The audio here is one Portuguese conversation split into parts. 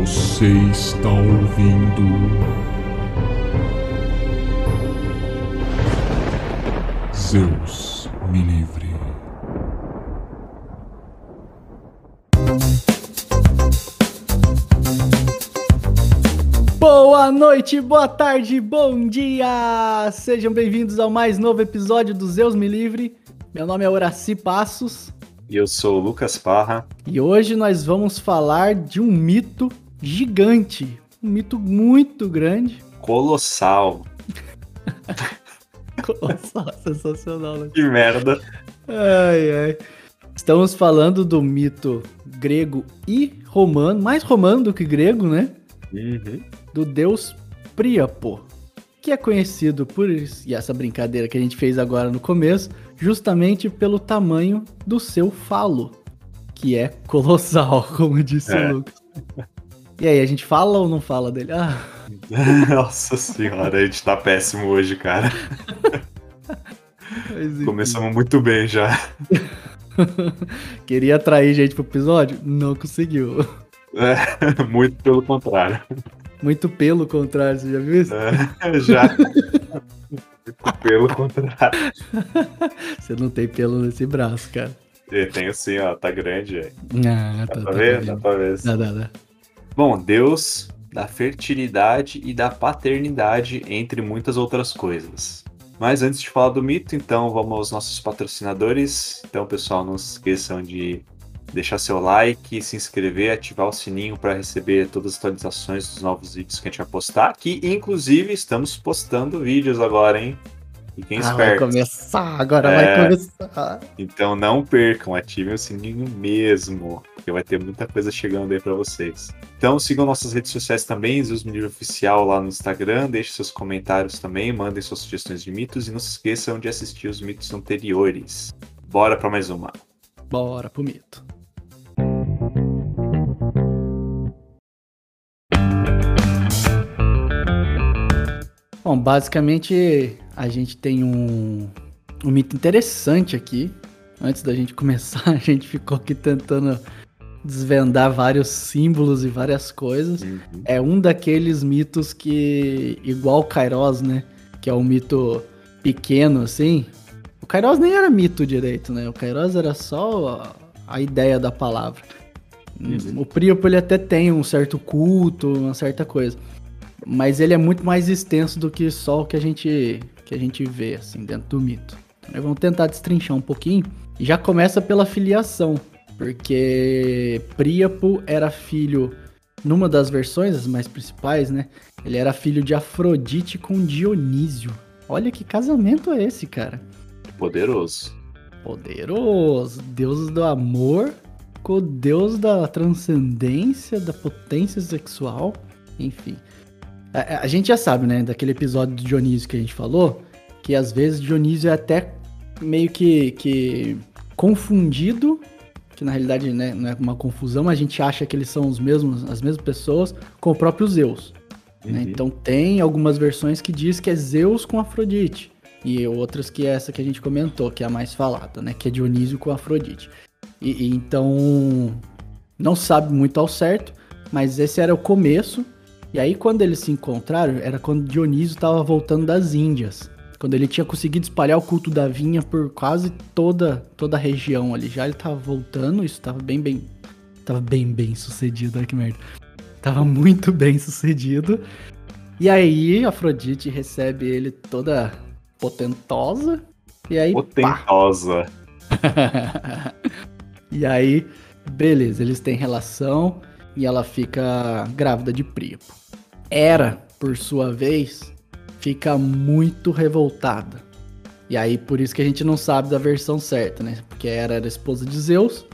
Você está ouvindo. Zeus me livre. Boa noite, boa tarde, bom dia! Sejam bem-vindos ao mais novo episódio do Zeus Me Livre. Meu nome é Horaci Passos E eu sou o Lucas Parra. e hoje nós vamos falar de um mito gigante, um mito muito grande. Colossal. Nossa, sensacional, né? Que merda. Ai, ai. Estamos falando do mito grego e romano, mais romano do que grego, né? Uhum. do deus Príapo, que é conhecido por isso, e essa brincadeira que a gente fez agora no começo, justamente pelo tamanho do seu falo, que é colossal, como disse É. o Lucas. E aí, a gente fala ou não fala dele? Ah, Nossa senhora, a gente tá péssimo hoje, cara. Começamos muito bem já. Queria atrair gente pro episódio? Não conseguiu. É, muito pelo contrário. Muito pelo contrário, você já viu isso? É, já. Muito pelo contrário. Você não tem pelo nesse braço, cara. É, Tem assim, ó, tá grande. aí. Ah, Dá tá, pra tá ver? vendo. Dá pra ver. Dá, dá, dá. Bom, Deus da fertilidade e da paternidade, entre muitas outras coisas. Mas antes de falar do mito, então vamos aos nossos patrocinadores. Então, pessoal, não se esqueçam de deixar seu like, se inscrever, ativar o sininho para receber todas as atualizações dos novos vídeos que a gente vai postar. Que, inclusive, estamos postando vídeos agora, hein? Fiquem Ah, vai espertos. começar, agora É. vai começar. Então não percam, ativem o sininho mesmo, porque vai ter muita coisa chegando aí pra vocês. Então sigam nossas redes sociais também, Zeus Livre Oficial lá no Instagram, deixem seus comentários também, mandem suas sugestões de mitos e não se esqueçam de assistir os mitos anteriores. Bora pra mais uma. Bora pro mito. Bom, basicamente a gente tem um, um mito interessante aqui. Antes da gente começar, a gente ficou aqui tentando desvendar vários símbolos e várias coisas. É um daqueles mitos que, igual o Kairos, né? Que é um mito pequeno, assim. O Kairos nem era mito direito, né? O Kairos era só a, a ideia da palavra. Uhum. O Príapo, ele até tem um certo culto, uma certa coisa. Mas ele é muito mais extenso do que só o que a gente, que a gente vê, assim, dentro do mito. Então, vamos tentar destrinchar um pouquinho. E já começa pela filiação. Porque Príapo era filho, numa das versões, as mais principais, né? Ele era filho de Afrodite com Dionísio. Olha que casamento é esse, cara. Poderoso. Poderoso. Deus do amor com o deus da transcendência, da potência sexual. Enfim. A, a gente já sabe, né? Daquele episódio do Dionísio que a gente falou. Que às vezes Dionísio é até meio que, que confundido. Que na realidade né, não é uma confusão, mas a gente acha que eles são os mesmos, as mesmas pessoas com o próprio Zeus. né? Então tem algumas versões que diz que é Zeus com Afrodite. E outras que é essa que a gente comentou, que é a mais falada, né? Que é Dionísio com Afrodite. E, e então não sabe muito ao certo, mas esse era o começo. E aí quando eles se encontraram, era quando Dionísio estava voltando das Índias. Quando ele tinha conseguido espalhar o culto da vinha por quase toda, toda a região ali. Já ele tava voltando, isso tava bem, bem. Tava bem, bem sucedido, olha que merda. Tava muito bem sucedido. E aí, Afrodite recebe ele toda potentosa. E aí. Potentosa. e aí, beleza, eles têm relação e ela fica grávida de Príapo. Hera, por sua vez, fica muito revoltada. E aí, por isso que a gente não sabe da versão certa, né? Porque Hera era esposa de Zeus.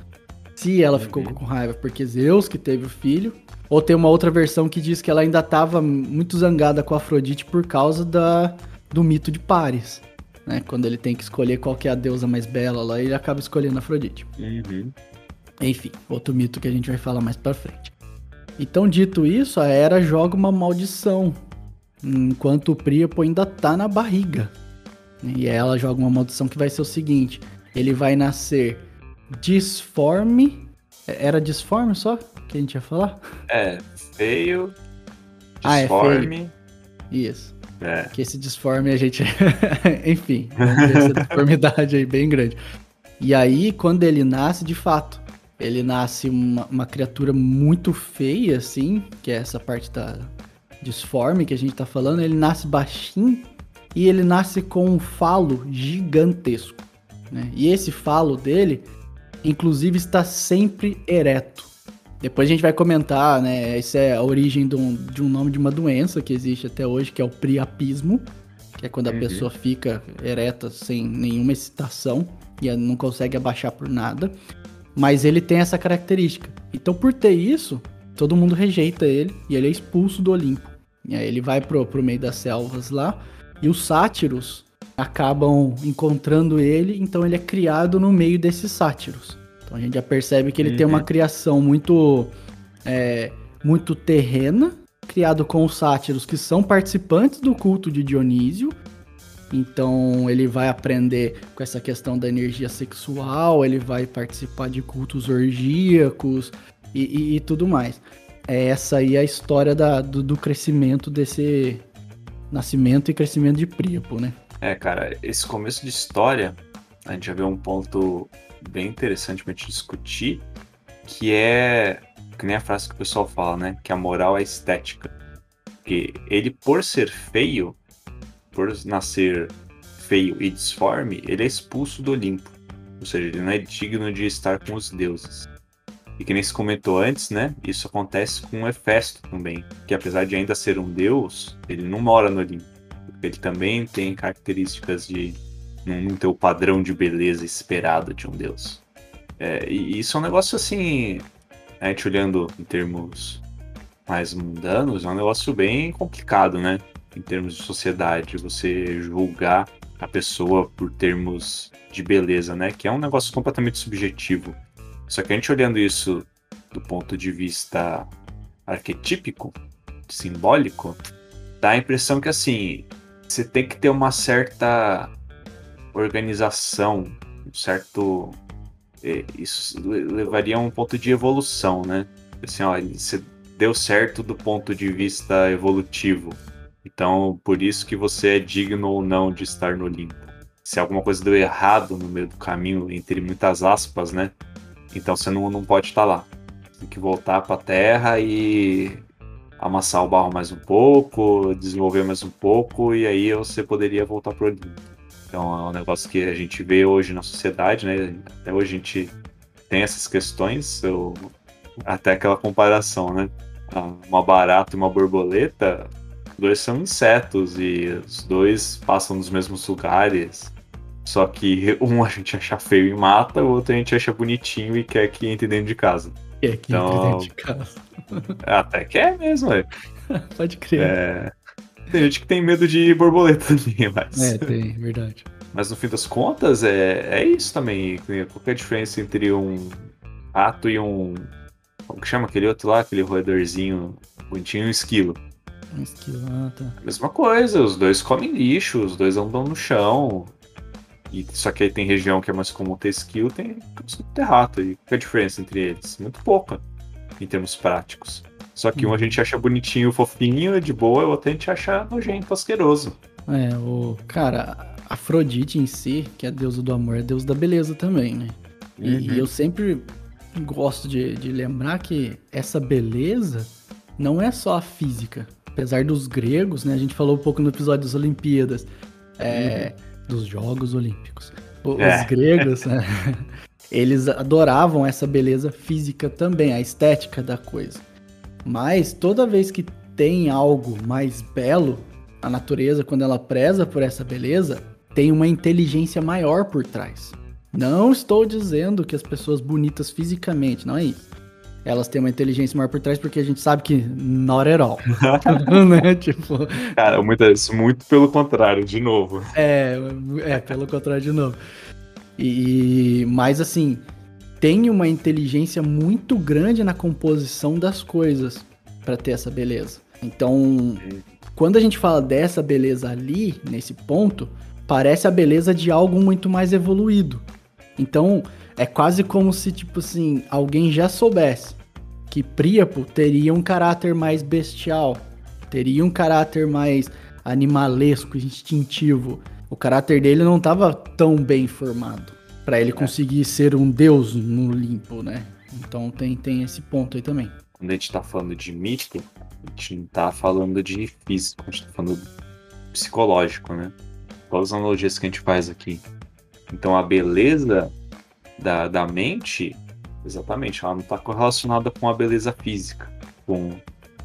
Se ela ficou Uhum. com raiva porque Zeus que teve o filho. Ou tem uma outra versão que diz que ela ainda estava muito zangada com Afrodite por causa da, do mito de Paris. Né? Quando ele tem que escolher qual que é a deusa mais bela lá, ele acaba escolhendo Afrodite. Uhum. Enfim, outro mito que a gente vai falar mais pra frente. Então, dito isso, a Hera joga uma maldição. Enquanto o Príapo ainda tá na barriga. E ela joga uma maldição que vai ser o seguinte: ele vai nascer disforme. Era disforme só que a gente ia falar? É, feio, Ah, é disforme. Isso. É, Que esse disforme a gente. Enfim, essa disformidade aí bem grande. E aí, quando ele nasce, de fato, ele nasce uma, uma criatura muito feia, assim, que é essa parte da disforme que a gente tá falando. Ele nasce baixinho e ele nasce com um falo gigantesco. Né? E esse falo dele, inclusive, está sempre ereto. Depois a gente vai comentar, né? Essa é a origem de um, de um nome de uma doença que existe até hoje, que é o priapismo, que é quando a Uhum. pessoa fica ereta sem nenhuma excitação e não consegue abaixar por nada. Mas ele tem essa característica. Então, por ter isso, todo mundo rejeita ele e ele é expulso do Olimpo. E aí ele vai pro, pro meio das selvas lá e os sátiros acabam encontrando ele, então ele é criado no meio desses sátiros. Então a gente já percebe que ele tem Uhum. uma criação muito é, muito terrena, criado com os sátiros que são participantes do culto de Dionísio. Então ele vai aprender com essa questão da energia sexual, ele vai participar de cultos orgíacos e, e- e tudo mais. É essa aí a história da- do, do crescimento desse nascimento e crescimento de Príapo, né? é, cara, esse começo de história, a gente já vê um ponto bem interessante pra gente discutir, que é, que nem a frase que o pessoal fala, né? Que a moral é estética. Porque ele, por ser feio, por nascer feio e disforme, ele é expulso do Olimpo. Ou seja, ele não é digno de estar com os deuses. E que nem se comentou antes, né? Isso acontece com Hefesto também. Que apesar de ainda ser um deus, ele não mora no Olimpo. Ele também tem características de não ter o padrão de beleza esperado de um deus. É, e isso é um negócio assim. A gente olhando em termos mais mundanos, é um negócio bem complicado, né? Em termos de sociedade, você julgar a pessoa por termos de beleza, né? Que é um negócio completamente subjetivo. Só que a gente olhando isso do ponto de vista arquetípico, simbólico, dá a impressão que assim, você tem que ter uma certa organização, um certo. eh, Isso le- levaria a um ponto de evolução, né? Assim, ó, você deu certo do ponto de vista evolutivo. Então, por isso que você é digno ou não de estar no Olimpo. Se alguma coisa deu errado no meio do caminho, entre muitas aspas, né? Então você não, não pode estar lá. Tem que voltar para a Terra e amassar o barro mais um pouco, desenvolver mais um pouco, e aí você poderia voltar pro Olimpo. Então é um negócio que a gente vê hoje na sociedade, né? Até hoje a gente tem essas questões, eu- até aquela comparação, né? Ah, Uma barata e uma borboleta, dois são insetos e os dois passam nos mesmos lugares. Só que um a gente acha feio e mata, o outro a gente acha bonitinho e quer que entre dentro de casa. E aqui Então- entre dentro de casa. Até que é mesmo, é. Pode crer. É, Tem gente que tem medo de borboleta também, mas. É, tem, verdade. Mas no fim das contas, é, é isso também. Qual que é a diferença entre um rato e um. Como que chama aquele outro lá? Aquele roedorzinho bonitinho e um esquilo. A mesma coisa, os dois comem lixo, os dois andam no chão. E, só que aí tem região que é mais comum ter esquilo, tem costume ter rato. E qual que é a diferença entre eles? Muito pouca, em termos práticos. Só que um a gente acha bonitinho, fofinho, de boa, e o outro a gente acha nojento, asqueroso. É, o. Cara, Afrodite em si, que é deusa do amor, é deusa da beleza também, né? E, Uhum. e eu sempre gosto de, de lembrar que essa beleza não é só a física. Apesar dos gregos, né? A gente falou um pouco no episódio das Olimpíadas, é, dos Jogos Olímpicos. Uhum. É. Os gregos, né, eles adoravam essa beleza física também, a estética da coisa. Mas toda vez que tem algo mais belo, a natureza, quando ela preza por essa beleza, tem uma inteligência maior por trás. Não estou dizendo que as pessoas bonitas fisicamente, não é isso. Elas têm uma inteligência maior por trás porque a gente sabe que not at all. né? Tipo, Cara, muitas, muito pelo contrário, de novo. é, é, pelo contrário de novo. E, mas assim, tem uma inteligência muito grande na composição das coisas para ter essa beleza. Então, quando a gente fala dessa beleza ali, nesse ponto, parece a beleza de algo muito mais evoluído. Então, é quase como se, tipo assim, alguém já soubesse que Príapo teria um caráter mais bestial, teria um caráter mais animalesco, instintivo. O caráter dele não estava tão bem formado para ele é. conseguir ser um deus no limpo, né? Então tem, tem esse ponto aí também. Quando a gente tá falando de mito, a gente não tá falando de físico, a gente tá falando psicológico, né? Quais as analogias que a gente faz aqui? Então a beleza da, da mente, exatamente, ela não está correlacionada com a beleza física, com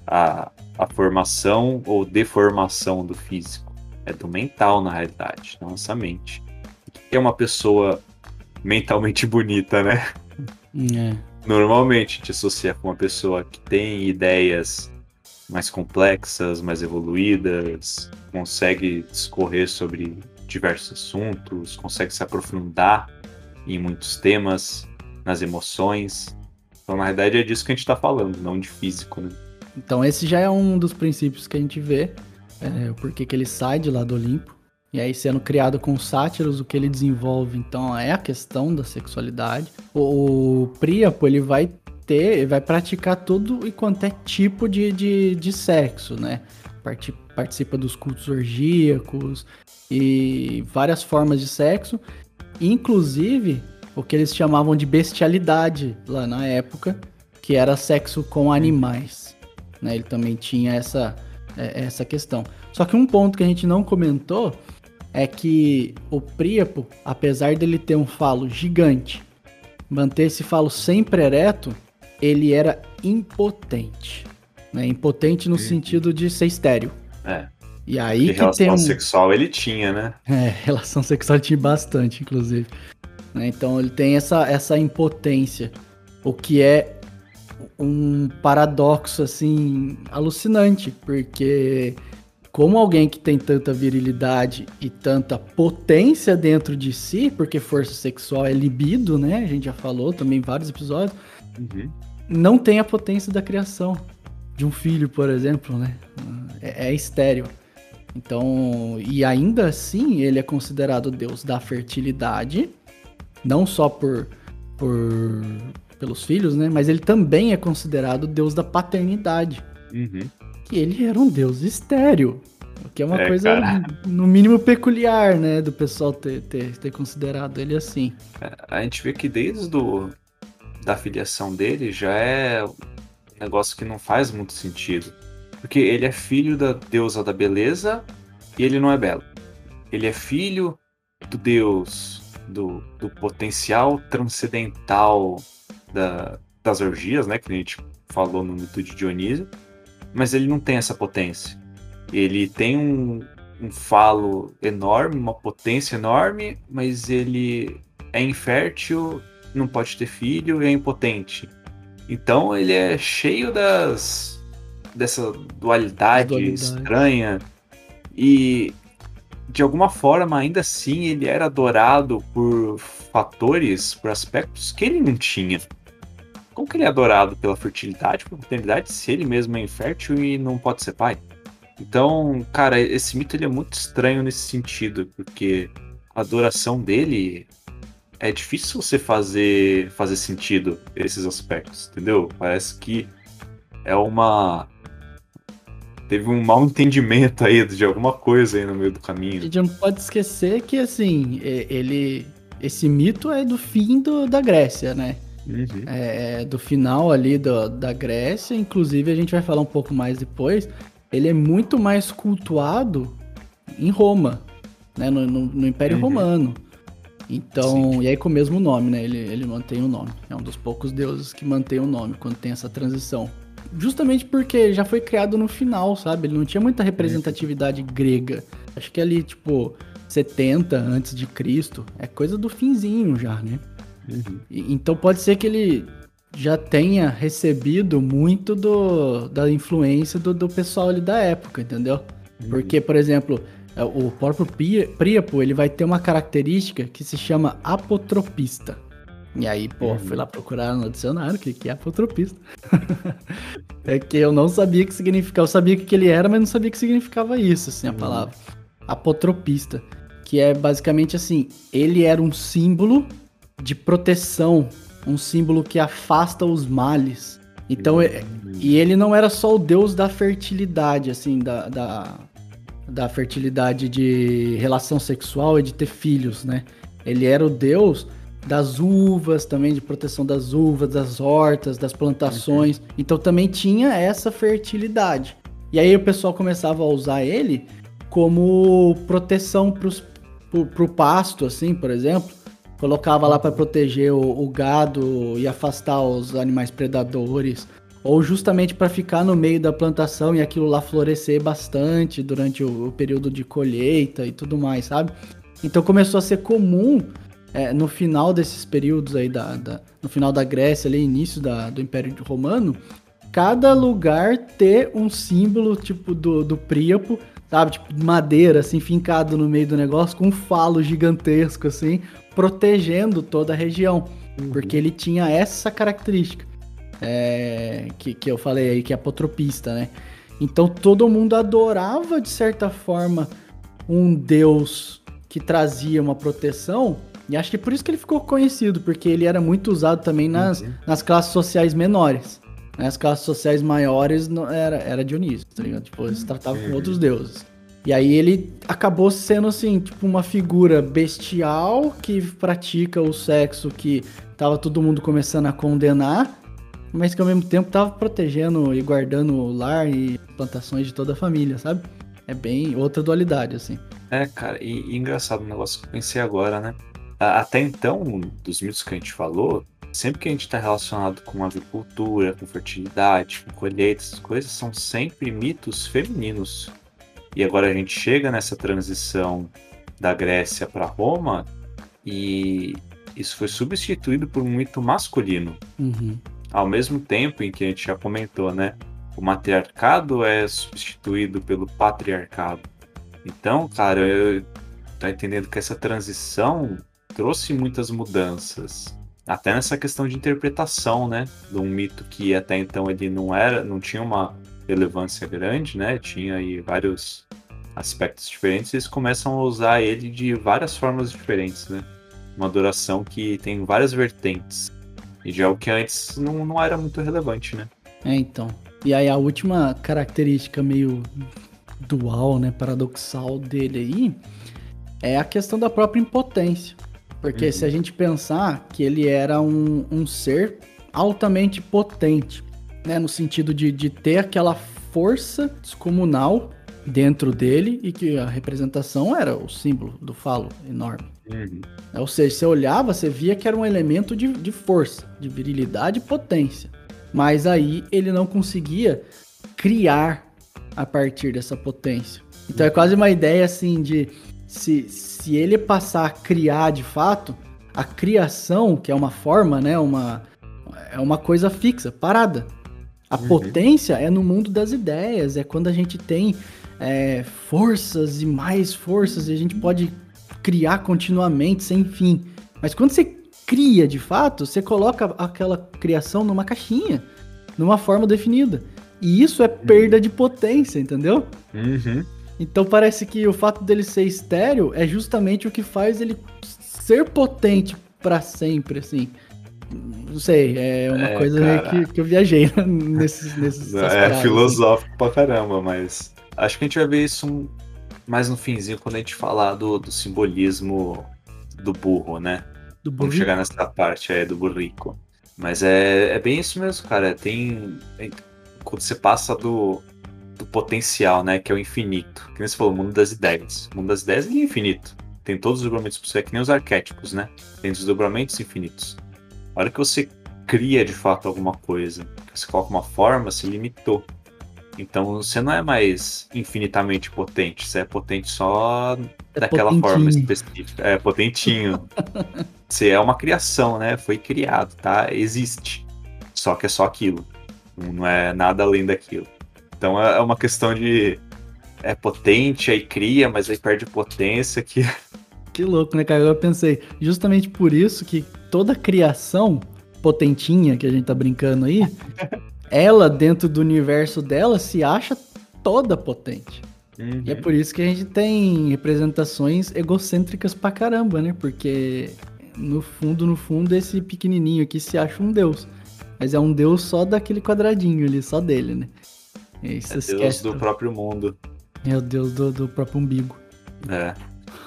a, a formação ou deformação do físico. É do mental, na realidade, da nossa mente. O que é uma pessoa mentalmente bonita, né? É. Normalmente te associa com uma pessoa que tem ideias mais complexas, mais evoluídas, consegue discorrer sobre diversos assuntos, consegue se aprofundar em muitos temas, nas emoções. Então, na verdade, é disso que a gente está falando, não de físico, né? Então, esse já é um dos princípios que a gente vê, é, o porquê que ele sai de lá do Olimpo. E aí, sendo criado com sátiros, o que ele desenvolve, então, é a questão da sexualidade. O, o Príapo, ele vai ter, vai praticar tudo e quanto é tipo de, de, de sexo, né? Participa dos cultos orgíacos e várias formas de sexo. Inclusive, o que eles chamavam de bestialidade lá na época, que era sexo com animais. Né? Ele também tinha essa, é, essa questão. Só que um ponto que a gente não comentou é que o Príapo, apesar dele ter um falo gigante, manter esse falo sempre ereto, ele era impotente. Né? Impotente no sentido de ser estéreo. É. E aí e que tem um... sexual ele tinha, né? É, relação sexual tinha bastante, inclusive. Né? Então ele tem essa, essa impotência, o que é um paradoxo assim alucinante, porque como alguém que tem tanta virilidade e tanta potência dentro de si, porque força sexual é libido, né? A gente já falou também em vários episódios. Uhum. Não tem a potência da criação de um filho, por exemplo, né? É, é estéreo. Então, e ainda assim, ele é considerado deus da fertilidade, não só por, por pelos filhos, né? Mas ele também é considerado deus da paternidade. Uhum. Que ele era um deus estéreo. O que é uma é, coisa, cara. no mínimo, peculiar, né? Do pessoal ter, ter, ter considerado ele assim. É, a gente vê que desde do, da filiação dele já é um negócio que não faz muito sentido. Porque ele é filho da deusa da beleza e ele não é belo. Ele é filho do deus do, do potencial transcendental da, das orgias, né? Que a gente falou no mito de Dionísio. Mas ele não tem essa potência. Ele tem um, um falo enorme, uma potência enorme, mas ele é infértil, não pode ter filho e é impotente. Então ele é cheio das dessa dualidade, dualidade, estranha. E de alguma forma, ainda assim, ele era adorado por fatores, por aspectos que ele não tinha. Como que ele é adorado pela fertilidade, pela paternidade, se ele mesmo é infértil e não pode ser pai? Então, cara, esse mito ele é muito estranho nesse sentido, porque a adoração dele é difícil você fazer fazer sentido esses aspectos, entendeu? Parece que é uma teve um mal entendimento aí de alguma coisa aí no meio do caminho. A gente não pode esquecer que, assim, ele. Esse mito é do fim do, da Grécia, né? Uhum. É, é do final ali do, da Grécia, inclusive a gente vai falar um pouco mais depois. Ele é muito mais cultuado em Roma, né? No, no, no Império uhum. Romano. Então, Sim. e aí com o mesmo nome, né? Ele, ele mantém o nome. É um dos poucos deuses que mantém o nome quando tem essa transição justamente porque já foi criado no final, sabe? Ele não tinha muita representatividade grega. Acho que ali, tipo, 70 antes de Cristo, é coisa do finzinho já, né? Uhum. E, então pode ser que ele já tenha recebido muito do, da influência do, do pessoal ali da época, entendeu? Uhum. Porque, por exemplo, é, o próprio Príapo, ele vai ter uma característica que se chama apotropista. E aí, pô, uhum. fui lá procurar no dicionário o que, que é apotropista. é que eu não sabia o que significava. Eu sabia o que ele era, mas não sabia o que significava isso, assim, a uhum. palavra. Apotropista. Que é basicamente assim, ele era um símbolo de proteção, um símbolo que afasta os males. Então, é- e ele não era só o deus da fertilidade, assim, da, da, da fertilidade de relação sexual e de ter filhos, né? Ele era o deus das uvas, também de proteção das uvas, das hortas, das plantações. Então também tinha essa fertilidade. E aí o pessoal começava a usar ele como proteção pro, pro pasto, assim, por exemplo. Colocava lá para proteger o, o gado e afastar os animais predadores. Ou justamente para ficar no meio da plantação e aquilo lá florescer bastante durante o, o período de colheita e tudo mais, sabe? Então começou a ser comum é, no final desses períodos aí, da, da- no final da Grécia, ali, início da- do Império Romano, cada lugar ter um símbolo, tipo, do, do Príapo, sabe? Tipo, de madeira, assim, fincado no meio do negócio, com um falo gigantesco, assim, protegendo toda a região. Porque ele tinha essa característica. é, que, que eu falei aí, que é apotropista, né? Então todo mundo adorava, de certa forma, um deus que trazia uma proteção. E acho que por isso que ele ficou conhecido, porque ele era muito usado também nas, Uhum. nas classes sociais menores. Nas classes sociais maiores não- era, era Dionísio, tá ligado? Tipo, eles tratavam com Uhum. outros deuses. E aí ele acabou sendo assim, tipo, uma figura bestial que pratica o sexo que tava todo mundo começando a condenar, mas que ao mesmo tempo tava protegendo e guardando o lar e plantações de toda a família, sabe? É bem outra dualidade, assim. É, cara, e, e engraçado um negócio que eu pensei agora, né? Até então, dos mitos que a gente falou, sempre que a gente está relacionado com agricultura, com fertilidade, com colheita, essas coisas, são sempre mitos femininos. E agora a gente chega nessa transição da Grécia para Roma e isso foi substituído por um mito masculino. Uhum. Ao mesmo tempo em que a gente já comentou, né? O matriarcado é substituído pelo patriarcado. Então, cara, eu tá entendendo que essa transição trouxe muitas mudanças. Até nessa questão de interpretação, né? De um mito que até então ele não era, não tinha uma relevância grande, né? Tinha aí vários aspectos diferentes, eles começam a usar ele de várias formas diferentes, né? Uma adoração que tem várias vertentes. E de algo que antes não, não era muito relevante, né? É, então. E aí a última característica meio dual, né, paradoxal dele aí, é a questão da própria impotência. Porque Uhum. se a gente pensar que ele era um, um ser altamente potente, né, no sentido de, de ter aquela força descomunal dentro dele e que a representação era o símbolo do falo enorme. Uhum. Ou seja, você olhava, você via que era um elemento de, de força, de virilidade e potência. Mas aí ele não conseguia criar a partir dessa potência. Então é quase uma ideia assim de se, se ele passar a criar de fato, a criação, que é uma forma, né? Uma, é uma coisa fixa, parada. A Uhum. potência é no mundo das ideias, é quando a gente tem é, forças e mais forças e a gente pode criar continuamente, sem fim. Mas quando você cria de fato, você coloca aquela criação numa caixinha, numa forma definida. E isso é perda de potência, entendeu? Uhum. Então parece que o fato dele ser estéreo é justamente o que faz ele ser potente pra sempre, assim. Não sei, é uma É, coisa que, que eu viajei nesses, nesses É aspectos, filosófico pra caramba, mas acho que a gente vai ver isso um- mais no finzinho quando a gente falar do, do simbolismo do burro, né? assim, do Vamos chegar nessa parte aí do burrico. Mas é, é bem isso mesmo, cara. Tem. é- Quando você passa do, do potencial, né? Que é o infinito. Que nem você falou, o mundo das ideias. O mundo das ideias é infinito. Tem todos os desdobramentos possíveis, é que nem os arquétipos, né? Tem desdobramentos infinitos. A hora que você cria de fato alguma coisa, que você coloca uma forma, se limitou. Então você não é mais infinitamente potente, você é potente só É daquela forma potentinho. específica. É potentinho. você é uma criação, né? Foi criado, tá? Existe. Só que é só aquilo. Não é nada além daquilo. Então é é uma questão de. É potente, aí cria, mas aí perde potência. Que Que louco, né, cara? Eu pensei, justamente por isso que toda criação potentinha que a gente tá brincando aí, ela, dentro do universo dela, se acha toda potente. E é por isso que a gente tem representações egocêntricas pra caramba, né? Porque no fundo, no fundo, esse pequenininho aqui se acha um deus. Mas é um deus só daquele quadradinho ali, só dele, né? E aí é deus do próprio mundo. É o deus do, do próprio umbigo. É.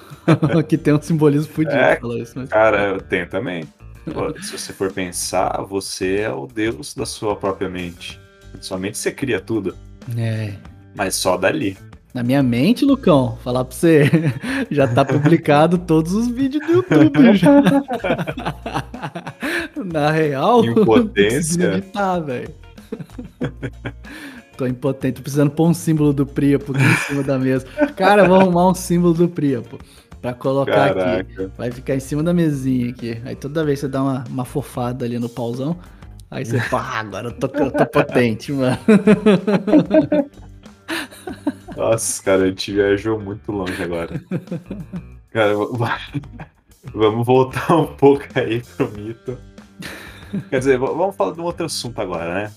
que tem um simbolismo fudido. É, isso, mas... Cara, eu tenho também. Se você for pensar, você é o deus da sua própria mente. Somente você cria tudo. É. Mas só dali. Na minha mente, Lucão, falar pra você, já tá publicado todos os vídeos do YouTube. Já. Na real, impotência. Tá, velho. Tô impotente, tô precisando pôr um símbolo do Priapo aqui em cima da mesa. Cara, vou arrumar um símbolo do Priapo pra colocar Caraca. aqui. Vai ficar em cima da mesinha aqui. Aí toda vez você dá uma, uma fofada ali no pauzão, aí você fala, ah, agora eu tô, eu tô potente, mano. Nossa, cara, a gente viajou muito longe agora. Cara, vamos voltar um pouco aí pro mito. Quer dizer, vamos falar de um outro assunto agora, né?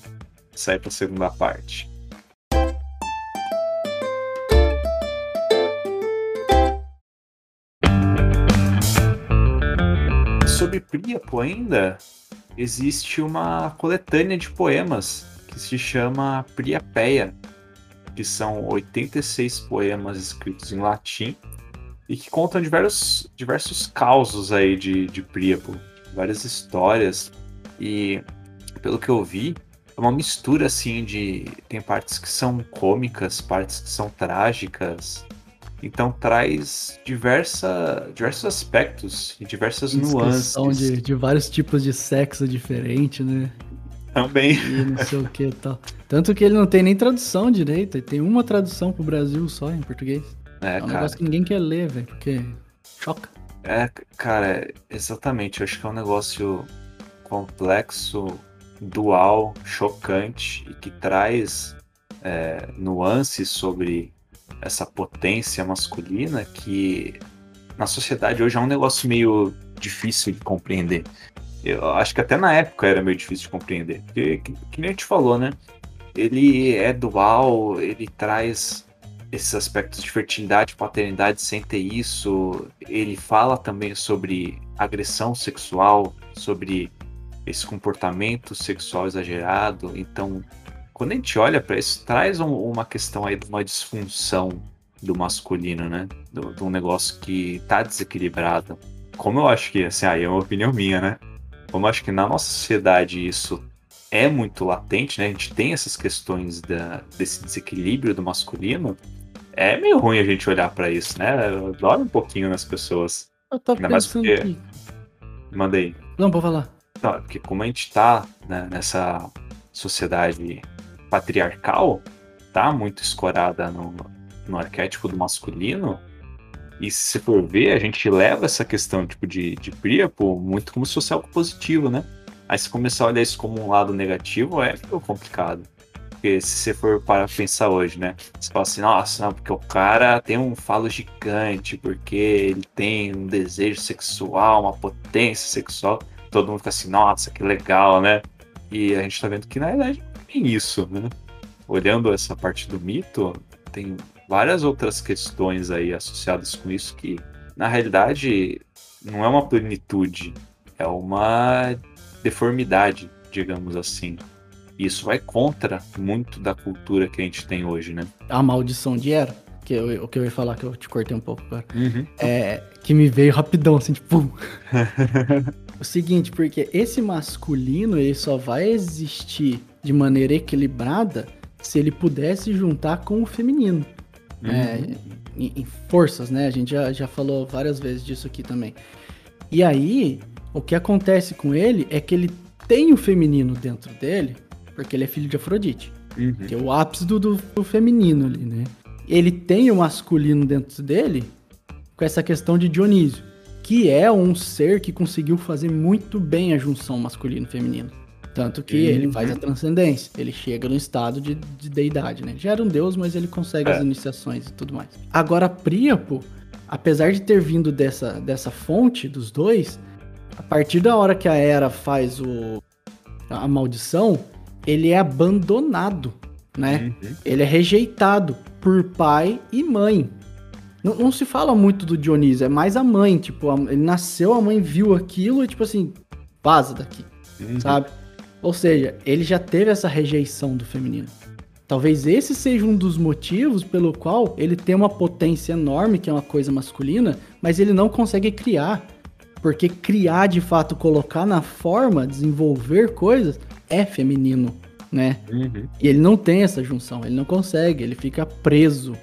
Sai pra segunda parte. Sobre Príapo ainda, existe uma coletânea de poemas que se chama Priapeia que são 86 poemas escritos em latim e que contam diversos, diversos causos aí de, de Príapo, várias histórias. E pelo que eu vi, é uma mistura assim de. Tem partes que são cômicas, partes que são trágicas. Então traz diversa, diversos aspectos e diversas nuances. De, de vários tipos de sexo diferente, né? Também. E não sei o que e tal. Tanto que ele não tem nem tradução direito. Ele tem uma tradução pro Brasil só em português. É, é um cara. negócio que ninguém quer ler, velho, porque choca. É, cara, exatamente. Eu acho que é um negócio complexo, dual, chocante e que traz é, nuances sobre essa potência masculina que na sociedade hoje é um negócio meio difícil de compreender. Eu acho que até na época era meio difícil de compreender. Porque, que, que nem a gente falou, né? ele é dual, ele traz esses aspectos de fertilidade, paternidade sem ter isso. Ele fala também sobre agressão sexual, sobre esse comportamento sexual exagerado. Então, quando a gente olha para isso, traz um, uma questão aí de uma disfunção do masculino, né? De um negócio que tá desequilibrado. Como eu acho que, assim, aí é uma opinião minha, né? Como eu acho que na nossa sociedade isso é muito latente, né? A gente tem essas questões da, desse desequilíbrio do masculino. É meio ruim a gente olhar para isso, né? Dói um pouquinho nas pessoas. Eu tô Ainda mais porque... Que... Mandei. Não, vou falar. Não, porque como a gente tá né, nessa sociedade patriarcal, tá muito escorada no, no arquétipo do masculino, e se for ver, a gente leva essa questão tipo, de, de Priapo muito como se fosse algo positivo, né? Aí se começar a olhar isso como um lado negativo, é complicado. Porque se você for para pensar hoje, né? Você fala assim, nossa, não, porque o cara tem um falo gigante, porque ele tem um desejo sexual, uma potência sexual. Todo mundo fica assim, nossa, que legal, né? E a gente tá vendo que na verdade tem isso, né? Olhando essa parte do mito, tem várias outras questões aí associadas com isso que, na realidade, não é uma plenitude, é uma deformidade, digamos assim. Isso vai contra muito da cultura que a gente tem hoje, né? A maldição de Era, que eu, o que eu ia falar, que eu te cortei um pouco agora, uhum. é, que me veio rapidão, assim, tipo... o seguinte, porque esse masculino, ele só vai existir de maneira equilibrada se ele pudesse juntar com o feminino. Uhum. É, em, em, forças, né? A gente já, já falou várias vezes disso aqui também. E aí, o que acontece com ele é que ele tem o feminino dentro dele, porque ele é filho de Afrodite. Uhum. Que é o ápice do, do, do, feminino ali, né? Ele tem o masculino dentro dele com essa questão de Dionísio, que é um ser que conseguiu fazer muito bem a junção masculino e feminino. Tanto que ele faz a transcendência, ele chega no estado de, de deidade, né? Já era um deus, mas ele consegue é. as iniciações e tudo mais. Agora, Príapo, apesar de ter vindo dessa, dessa fonte dos dois, a partir da hora que a Era faz o, a maldição, ele é abandonado, né? Uhum. Ele é rejeitado por pai e mãe. Não, não se fala muito do Dionísio, é mais a mãe. Tipo, a- ele nasceu, a mãe viu aquilo e, tipo assim, vaza daqui, Uhum. sabe? Ou seja, ele já teve essa rejeição do feminino. Talvez esse seja um dos motivos pelo qual ele tem uma potência enorme, que é uma coisa masculina, mas ele não consegue criar. Porque criar, de fato, colocar na forma, desenvolver coisas, é feminino, né? Uhum. E ele não tem essa junção, ele não consegue, ele fica preso.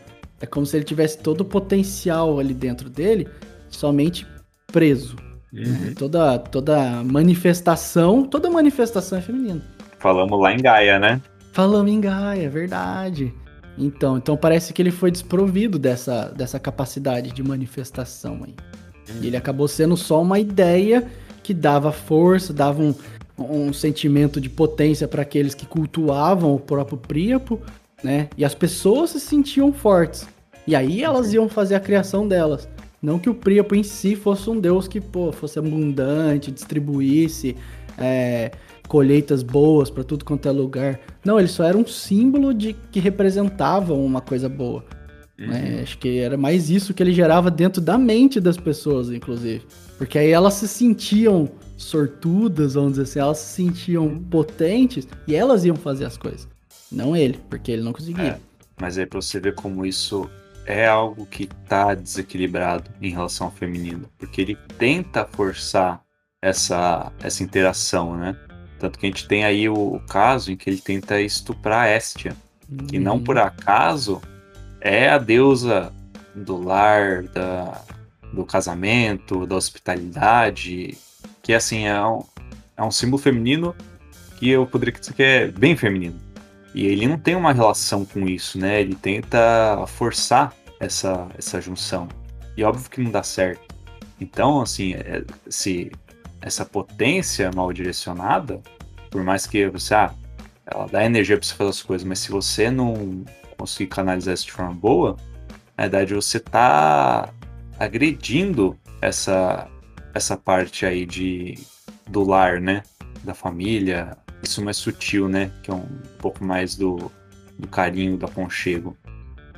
É como se ele tivesse todo o potencial ali dentro dele, somente preso. Uhum. Toda, toda manifestação, toda manifestação é feminina. Falamos lá em Gaia, né? Falamos em Gaia, é verdade. Então, então parece que ele foi desprovido dessa, dessa capacidade de manifestação aí. E ele acabou sendo só uma ideia que dava força, dava um, um sentimento de potência para aqueles que cultuavam o próprio Príapo, né? E as pessoas se sentiam fortes. E aí elas iam fazer a criação delas. Não que o Príapo em si fosse um deus que, pô, fosse abundante, distribuísse é, colheitas boas para tudo quanto é lugar. Não, ele só era um símbolo de que representava uma coisa boa. né? Acho que era mais isso que ele gerava dentro da mente das pessoas, inclusive. Porque aí elas se sentiam sortudas, vamos dizer assim, elas se sentiam potentes e elas iam fazer as coisas. Não ele, porque ele não conseguia. É. Mas aí pra você ver como isso é algo que tá desequilibrado em relação ao feminino. Porque ele tenta forçar essa, essa interação, né? Tanto que a gente tem aí o, o caso em que ele tenta estuprar a Estia. Que não Uhum. por acaso é a deusa do lar, da, do casamento, da hospitalidade. Que assim, é um, é um símbolo feminino que eu poderia dizer que é bem feminino. E ele não tem uma relação com isso, né? Ele tenta forçar essa, essa junção. E óbvio que não dá certo. Então, assim, é- se essa potência mal direcionada, por mais que você, ah, ela dá energia pra você fazer as coisas, mas se você não conseguir canalizar isso de forma boa, na verdade você tá agredindo essa, essa parte aí de, do lar, né? Da família, isso mais sutil, né? Que é um pouco mais do, do carinho, do aconchego.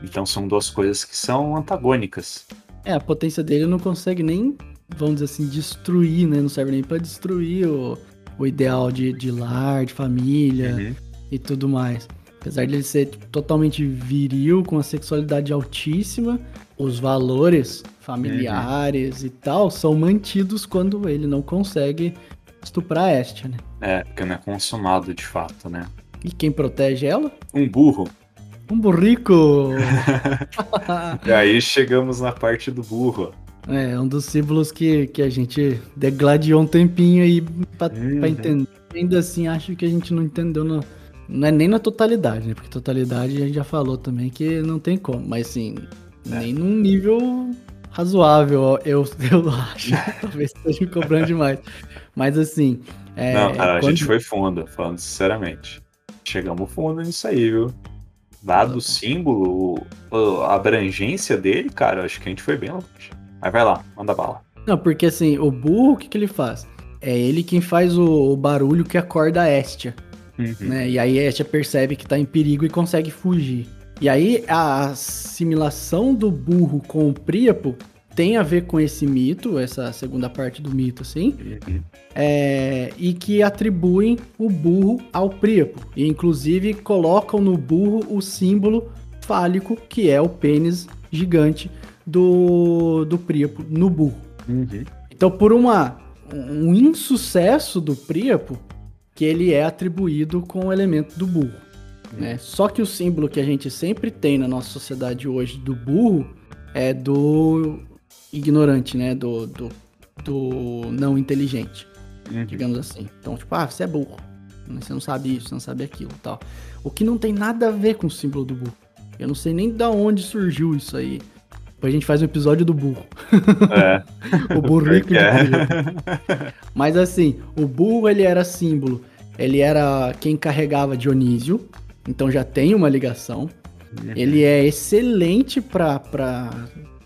Então são duas coisas que são antagônicas. É, a potência dele não consegue nem, vamos dizer assim, destruir, né? Não serve nem pra destruir o, o ideal de, de lar, de família Uhum. e tudo mais. Apesar de ele ser tipo, totalmente viril, com a sexualidade altíssima, os valores familiares e tal são mantidos quando ele não consegue estuprar a Estia, né? É, porque não é consumado de fato, né? E quem protege ela? Um burro. Um burrico! E aí chegamos na parte do burro. É, um dos símbolos que, que a gente degladiou um tempinho aí pra, Uhum. pra entender. Ainda assim, acho que a gente não entendeu, no- não é nem na totalidade, né? Porque totalidade a gente já falou também que não tem como, mas assim, É. nem num nível razoável, eu, eu acho. Talvez esteja me cobrando demais. Mas assim. É, não, cara, a quando- gente foi fundo, falando sinceramente. Chegamos fundo nisso aí, viu? Dado o símbolo, a abrangência dele, cara, acho que a gente foi bem longe. Mas vai lá, manda bala. Não, porque assim, o burro, o que, que ele faz? É ele quem faz o, o barulho que acorda a Estia. Uhum. né? E aí a Estia percebe que tá em perigo e consegue fugir. E aí a assimilação do burro com o Príapo tem a ver com esse mito, essa segunda parte do mito, assim, Uhum. é, e que atribuem o burro ao Príapo. E inclusive colocam no burro o símbolo fálico, que é o pênis gigante do, do Príapo no burro. Uhum. Então, por uma, um insucesso do Príapo, que ele é atribuído com o elemento do burro. Né? Só que o símbolo que a gente sempre tem na nossa sociedade hoje do burro é do ignorante, né? Do, do, do não inteligente, Uhum. digamos assim. Então, tipo, ah, você é burro. Você não sabe isso, você não sabe aquilo tal. O que não tem nada a ver com o símbolo do burro. Eu não sei nem da onde surgiu isso aí. Depois a gente faz um episódio do burro. É, O burrico porque de é. burro. Mas assim, o burro ele era símbolo. Ele era quem carregava Dionísio. Então já tem uma ligação. Ele é excelente pra,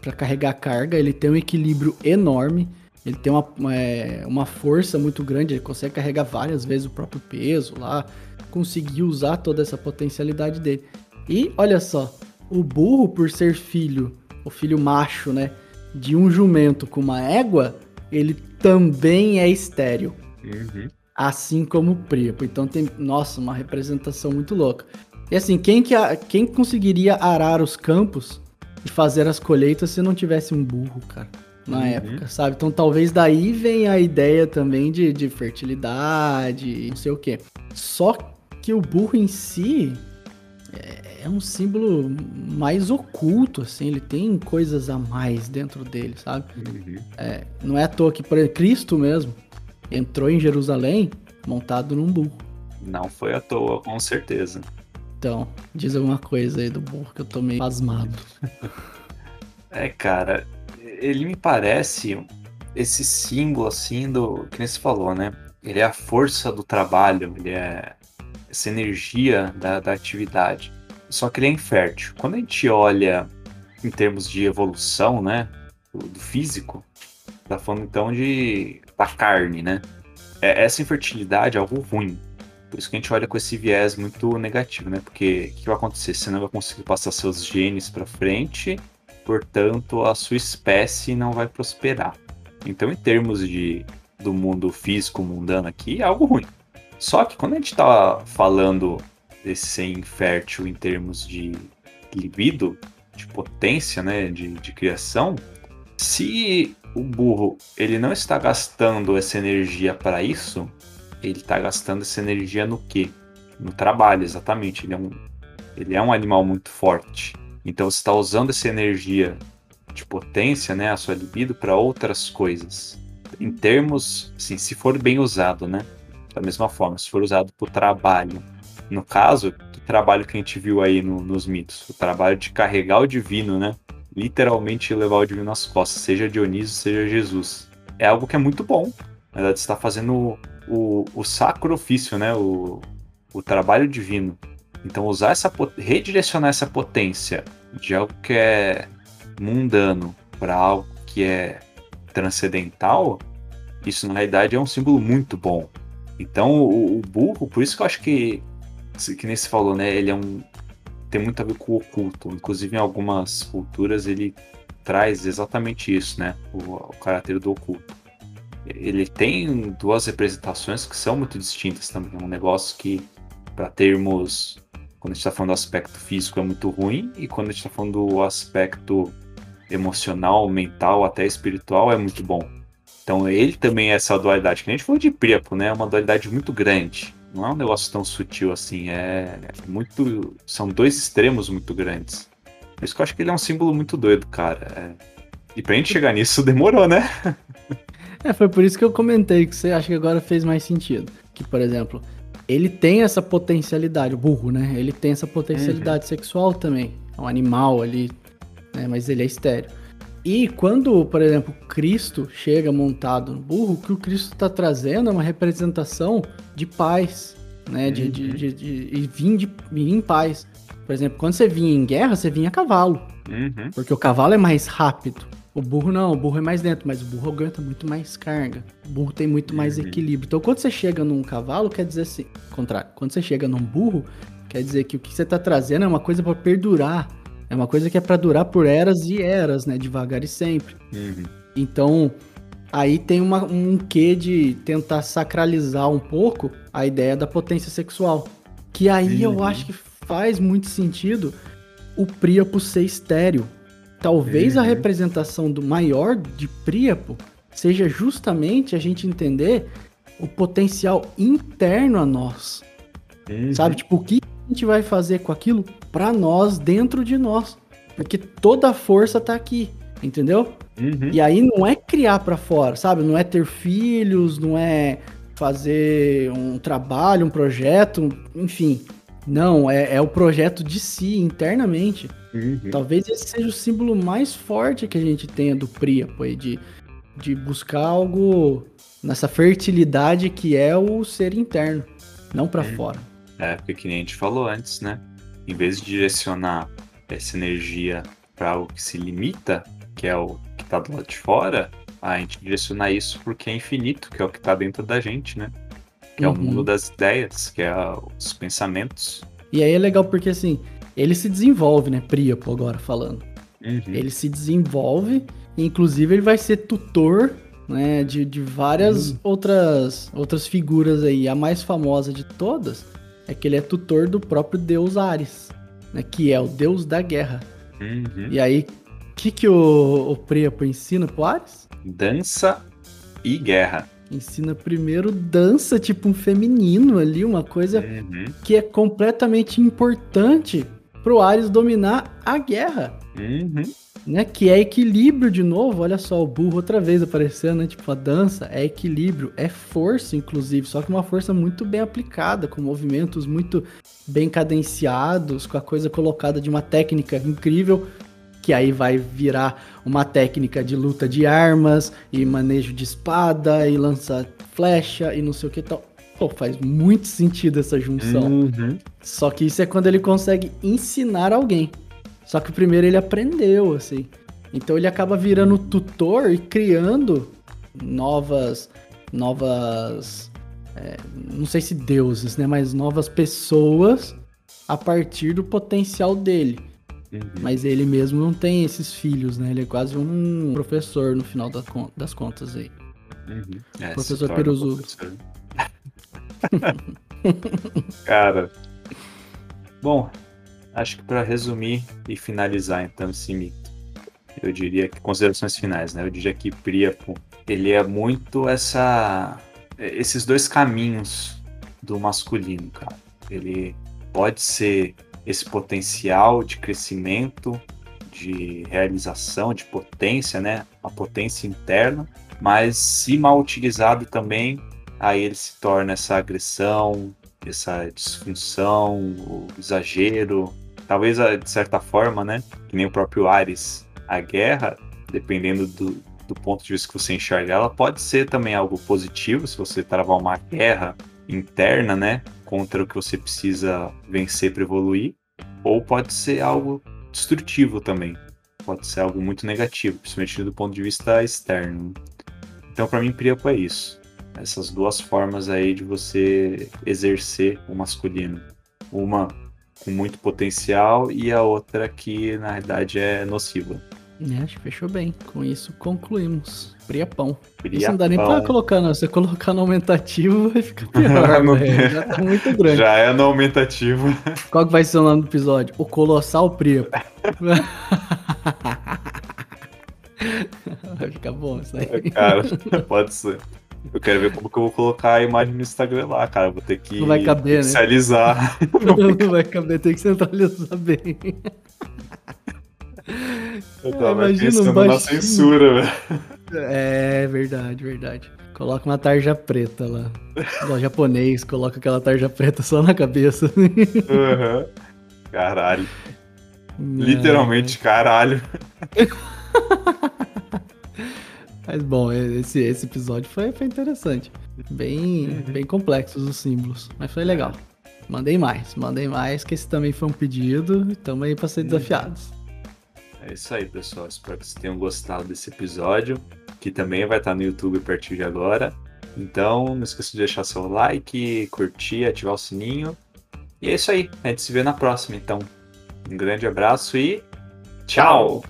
pra carregar carga. Ele tem um equilíbrio enorme. Ele tem uma, é, uma força muito grande. Ele consegue carregar várias vezes o próprio peso lá. Conseguir usar toda essa potencialidade dele. E olha só, o burro, por ser filho o filho macho, né, de um jumento com uma égua, ele também é estéreo. Uhum. Assim como o Príapo. Então tem, nossa, uma representação muito louca. E assim, quem, que, quem conseguiria arar os campos e fazer as colheitas se não tivesse um burro, cara? Na uhum. época, sabe? Então talvez daí venha a ideia também de, de fertilidade, não sei o quê. Só que o burro em si é, é um símbolo mais oculto, assim, ele tem coisas a mais dentro dele, sabe? Uhum. É, não é à toa que, por exemplo, Cristo mesmo entrou em Jerusalém montado num burro. Não foi à toa, com certeza. Então, diz alguma coisa aí do burro que eu tô meio pasmado. é, cara, ele me parece esse símbolo assim do que nem se falou, né? Ele é a força do trabalho, ele é essa energia da, da atividade. Só que ele é infértil. Quando a gente olha em termos de evolução, né? Do, do físico, tá falando então de da carne, né? É, essa infertilidade é algo ruim. Por isso que a gente olha com esse viés muito negativo, né? Porque o que vai acontecer? Você não vai conseguir passar seus genes para frente, portanto, a sua espécie não vai prosperar. Então, em termos de do mundo físico mundano aqui, é algo ruim. Só que quando a gente está falando desse ser infértil em termos de libido, de potência, né, de, de criação, se o burro ele não está gastando essa energia para isso, ele está gastando essa energia no quê? No trabalho, exatamente. Ele é um, ele é um animal muito forte. Então você está usando essa energia de potência, né, a sua libido, para outras coisas. Em termos, assim, se for bem usado, né? Da mesma forma, se for usado para o trabalho. No caso, do trabalho que a gente viu aí no, nos mitos, o trabalho de carregar o divino, né? Literalmente levar o divino nas costas, seja Dionísio, seja Jesus. É algo que é muito bom. Na verdade, está fazendo o, o sacro ofício, né? O, o trabalho divino. Então, usar essa redirecionar essa potência de algo que é mundano para algo que é transcendental, isso na realidade é um símbolo muito bom. Então, o, o burro, por isso que eu acho que, que nem se falou, né? Ele é um. tem muito a ver com o oculto. Inclusive, em algumas culturas, ele traz exatamente isso, né? O, o caráter do oculto ele tem duas representações que são muito distintas também. É um negócio que, para termos, quando a gente está falando do aspecto físico, é muito ruim, e quando a gente está falando do aspecto emocional, mental, até espiritual, é muito bom. Então ele também é essa dualidade, que a gente falou de Priapo, né? É uma dualidade muito grande. Não é um negócio tão sutil assim, é muito. São dois extremos muito grandes. Por isso que eu acho que ele é um símbolo muito doido, cara. É... E pra gente chegar nisso demorou, né? É, foi por isso que eu comentei que você acha que agora fez mais sentido. Que, por exemplo, ele tem essa potencialidade, o burro, né? Ele tem essa potencialidade uhum. sexual também. É um animal ali, né? Mas ele é estéreo. E quando, por exemplo, Cristo chega montado no burro, o que o Cristo está trazendo é uma representação de paz, né? De, uhum. de, de, de, de vir, de vir em paz. Por exemplo, quando você vinha em guerra, você vinha a cavalo. Uhum. Porque o cavalo é mais rápido. O burro não, o burro é mais lento, mas o burro aguenta muito mais carga. O burro tem muito mais uhum. equilíbrio. Então, quando você chega num cavalo, quer dizer assim, contrário. Quando você chega num burro, quer dizer que o que você tá trazendo é uma coisa para perdurar. É uma coisa que é para durar por eras e eras, né? Devagar e sempre. Uhum. Então, aí tem uma, um quê de tentar sacralizar um pouco a ideia da potência sexual. Que aí uhum. eu acho que faz muito sentido o Príapo ser estéreo. Talvez uhum. a representação do maior de Príapo seja justamente a gente entender o potencial interno a nós. Uhum. Sabe? Tipo, o que a gente vai fazer com aquilo para nós, dentro de nós. Porque toda a força tá aqui, entendeu? Uhum. E aí não é criar para fora, sabe? Não é ter filhos, não é fazer um trabalho, um projeto, enfim. Não, é, é o projeto de si, internamente. Uhum. Talvez esse seja o símbolo mais forte que a gente tenha do aí, de, de buscar algo nessa fertilidade que é o ser interno, não para uhum. fora. É, porque que nem a gente falou antes, né? Em vez de direcionar essa energia para algo que se limita, que é o que está do lado de fora, a gente direcionar isso porque é infinito, que é o que está dentro da gente, né? Que uhum. é o mundo uhum. das ideias, que é os pensamentos. E aí é legal porque assim, ele se desenvolve, né? Príapo agora falando. Uhum. Ele se desenvolve, inclusive ele vai ser tutor né, de, de várias Uhum. outras, outras figuras aí. A mais famosa de todas é que ele é tutor do próprio deus Ares, né, que é o deus da guerra. Uhum. E aí, o que, que o, o Priapo ensina pro Ares? Dança e guerra. Ensina primeiro dança, tipo um feminino ali, uma coisa Uhum. que é completamente importante pro Ares dominar a guerra. Uhum. né? Que é equilíbrio de novo. Olha só, o burro outra vez aparecendo, né? Tipo, a dança é equilíbrio, é força, inclusive, só que uma força muito bem aplicada, com movimentos muito bem cadenciados, com a coisa colocada de uma técnica incrível. Que aí vai virar uma técnica de luta de armas, e manejo de espada, e lança flecha, e não sei o que tal. Pô, faz muito sentido essa junção. Uhum. Só que isso é quando ele consegue ensinar alguém. Só que primeiro ele aprendeu, assim. Então ele acaba virando tutor e criando novas. Novas. é, não sei se deuses, né? Mas novas pessoas a partir do potencial dele. Mas ele mesmo não tem esses filhos, né? Ele é quase um professor no final das contas aí. Uhum. É, Professor professor. Cara. Bom, acho que para resumir e finalizar então esse mito, eu diria que considerações finais, né? Eu diria que Príapo, ele é muito essa esses dois caminhos do masculino, cara. Ele pode ser esse potencial de crescimento, de realização, de potência, né? A potência interna, mas se mal utilizado também, aí ele se torna essa agressão, essa disfunção, o exagero, talvez ah, de certa forma, né? Que nem o próprio Ares, a guerra, dependendo do, do ponto de vista que você enxerga ela, pode ser também algo positivo se você travar uma guerra interna, né? Contra o que você precisa vencer para evoluir, ou pode ser algo destrutivo também. Pode ser algo muito negativo, principalmente do ponto de vista externo. Então, para mim, Priapo é isso essas duas formas aí de você exercer o masculino. Uma com muito potencial e a outra que na realidade é nociva. É, acho que fechou bem. Com isso concluímos. Priapão. Isso Priapão. não dá nem pra colocar, não. Se você colocar no aumentativo, vai ficar pior, Não tem. Já tá muito grande. Já é no aumentativo. Qual que vai ser o nome do episódio? O Colossal Priapo. vai ficar bom isso aí. Cara, pode ser. Eu quero ver como que eu vou colocar a imagem no Instagram lá, cara. Vou ter que Não vai caber, né? inicializar. Não vai caber, tem que centralizar bem. Eu tava imagina um pensando na censura, velho. É, verdade, verdade. Coloca uma tarja preta lá. Igual japonês, coloca aquela tarja preta só na cabeça. Uhum. Caralho. Literalmente, caralho. Mas bom, esse, esse episódio foi, foi interessante. Bem, bem complexos os símbolos. Mas foi legal. Mandei mais, mandei mais, que esse também foi um pedido. Tamo aí pra ser desafiados. É isso aí, pessoal. Espero que vocês tenham gostado desse episódio, que também vai estar no YouTube a partir de agora. Então, não esqueça de deixar seu like, curtir, ativar o sininho. E é isso aí. A gente se vê na próxima, então. Um grande abraço e tchau!